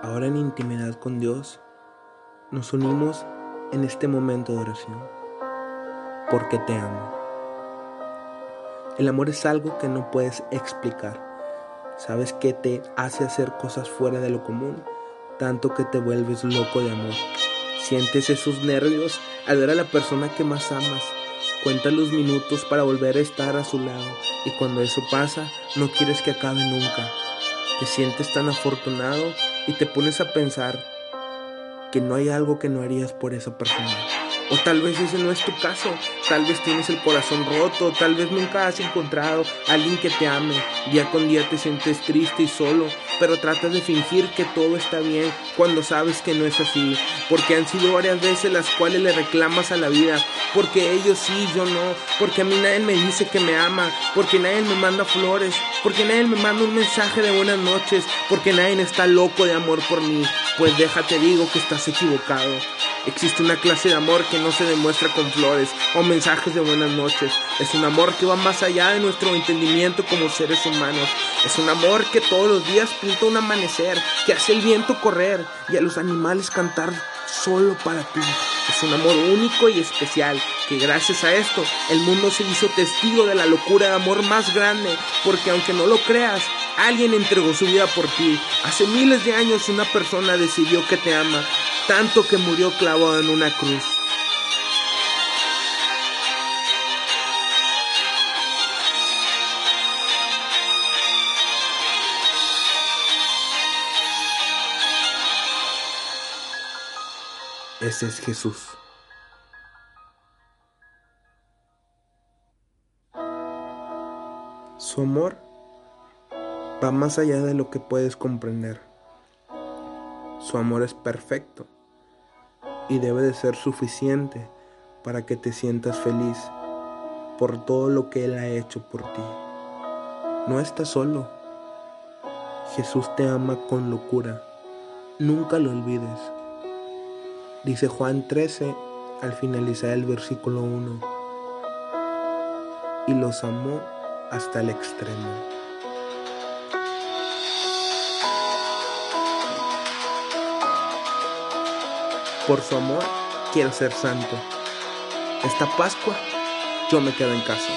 Ahora en intimidad con Dios, nos unimos en este momento de oración, porque te amo. El amor es algo que no puedes explicar. Sabes que te hace hacer cosas fuera de lo común, tanto que te vuelves loco de amor. Sientes esos nervios al ver a la persona que más amas. Cuenta los minutos para volver a estar a su lado y cuando eso pasa no quieres que acabe nunca. Te sientes tan afortunado y te pones a pensar que no hay algo que no harías por esa persona. O tal vez ese no es tu caso, tal vez tienes el corazón roto, tal vez nunca has encontrado a alguien que te ame, día con día te sientes triste y solo, pero tratas de fingir que todo está bien cuando sabes que no es así, porque han sido varias veces las cuales le reclamas a la vida, porque ellos sí, yo no, porque a mí nadie me dice que me ama, porque nadie me manda flores, porque nadie me manda un mensaje de buenas noches, porque nadie está loco de amor por mí, pues déjate digo que estás equivocado. Existe una clase de amor que no se demuestra con flores o mensajes de buenas noches. Es un amor que va más allá de nuestro entendimiento como seres humanos. Es un amor que todos los días pinta un amanecer, que hace el viento correr y a los animales cantar solo para ti. Es un amor único y especial, que gracias a esto el mundo se hizo testigo de la locura de amor más grande, porque aunque no lo creas, alguien entregó su vida por ti. Hace miles de años una persona decidió que te ama, tanto que murió clavado en una cruz. Ese es Jesús. Su amor va más allá de lo que puedes comprender. Su amor es perfecto y debe de ser suficiente para que te sientas feliz por todo lo que Él ha hecho por ti. No estás solo. Jesús te ama con locura. Nunca lo olvides. Dice Juan 13 al finalizar el versículo 1. Y los amó hasta el extremo. Por su amor quiero ser santo. Esta Pascua yo me quedo en casa.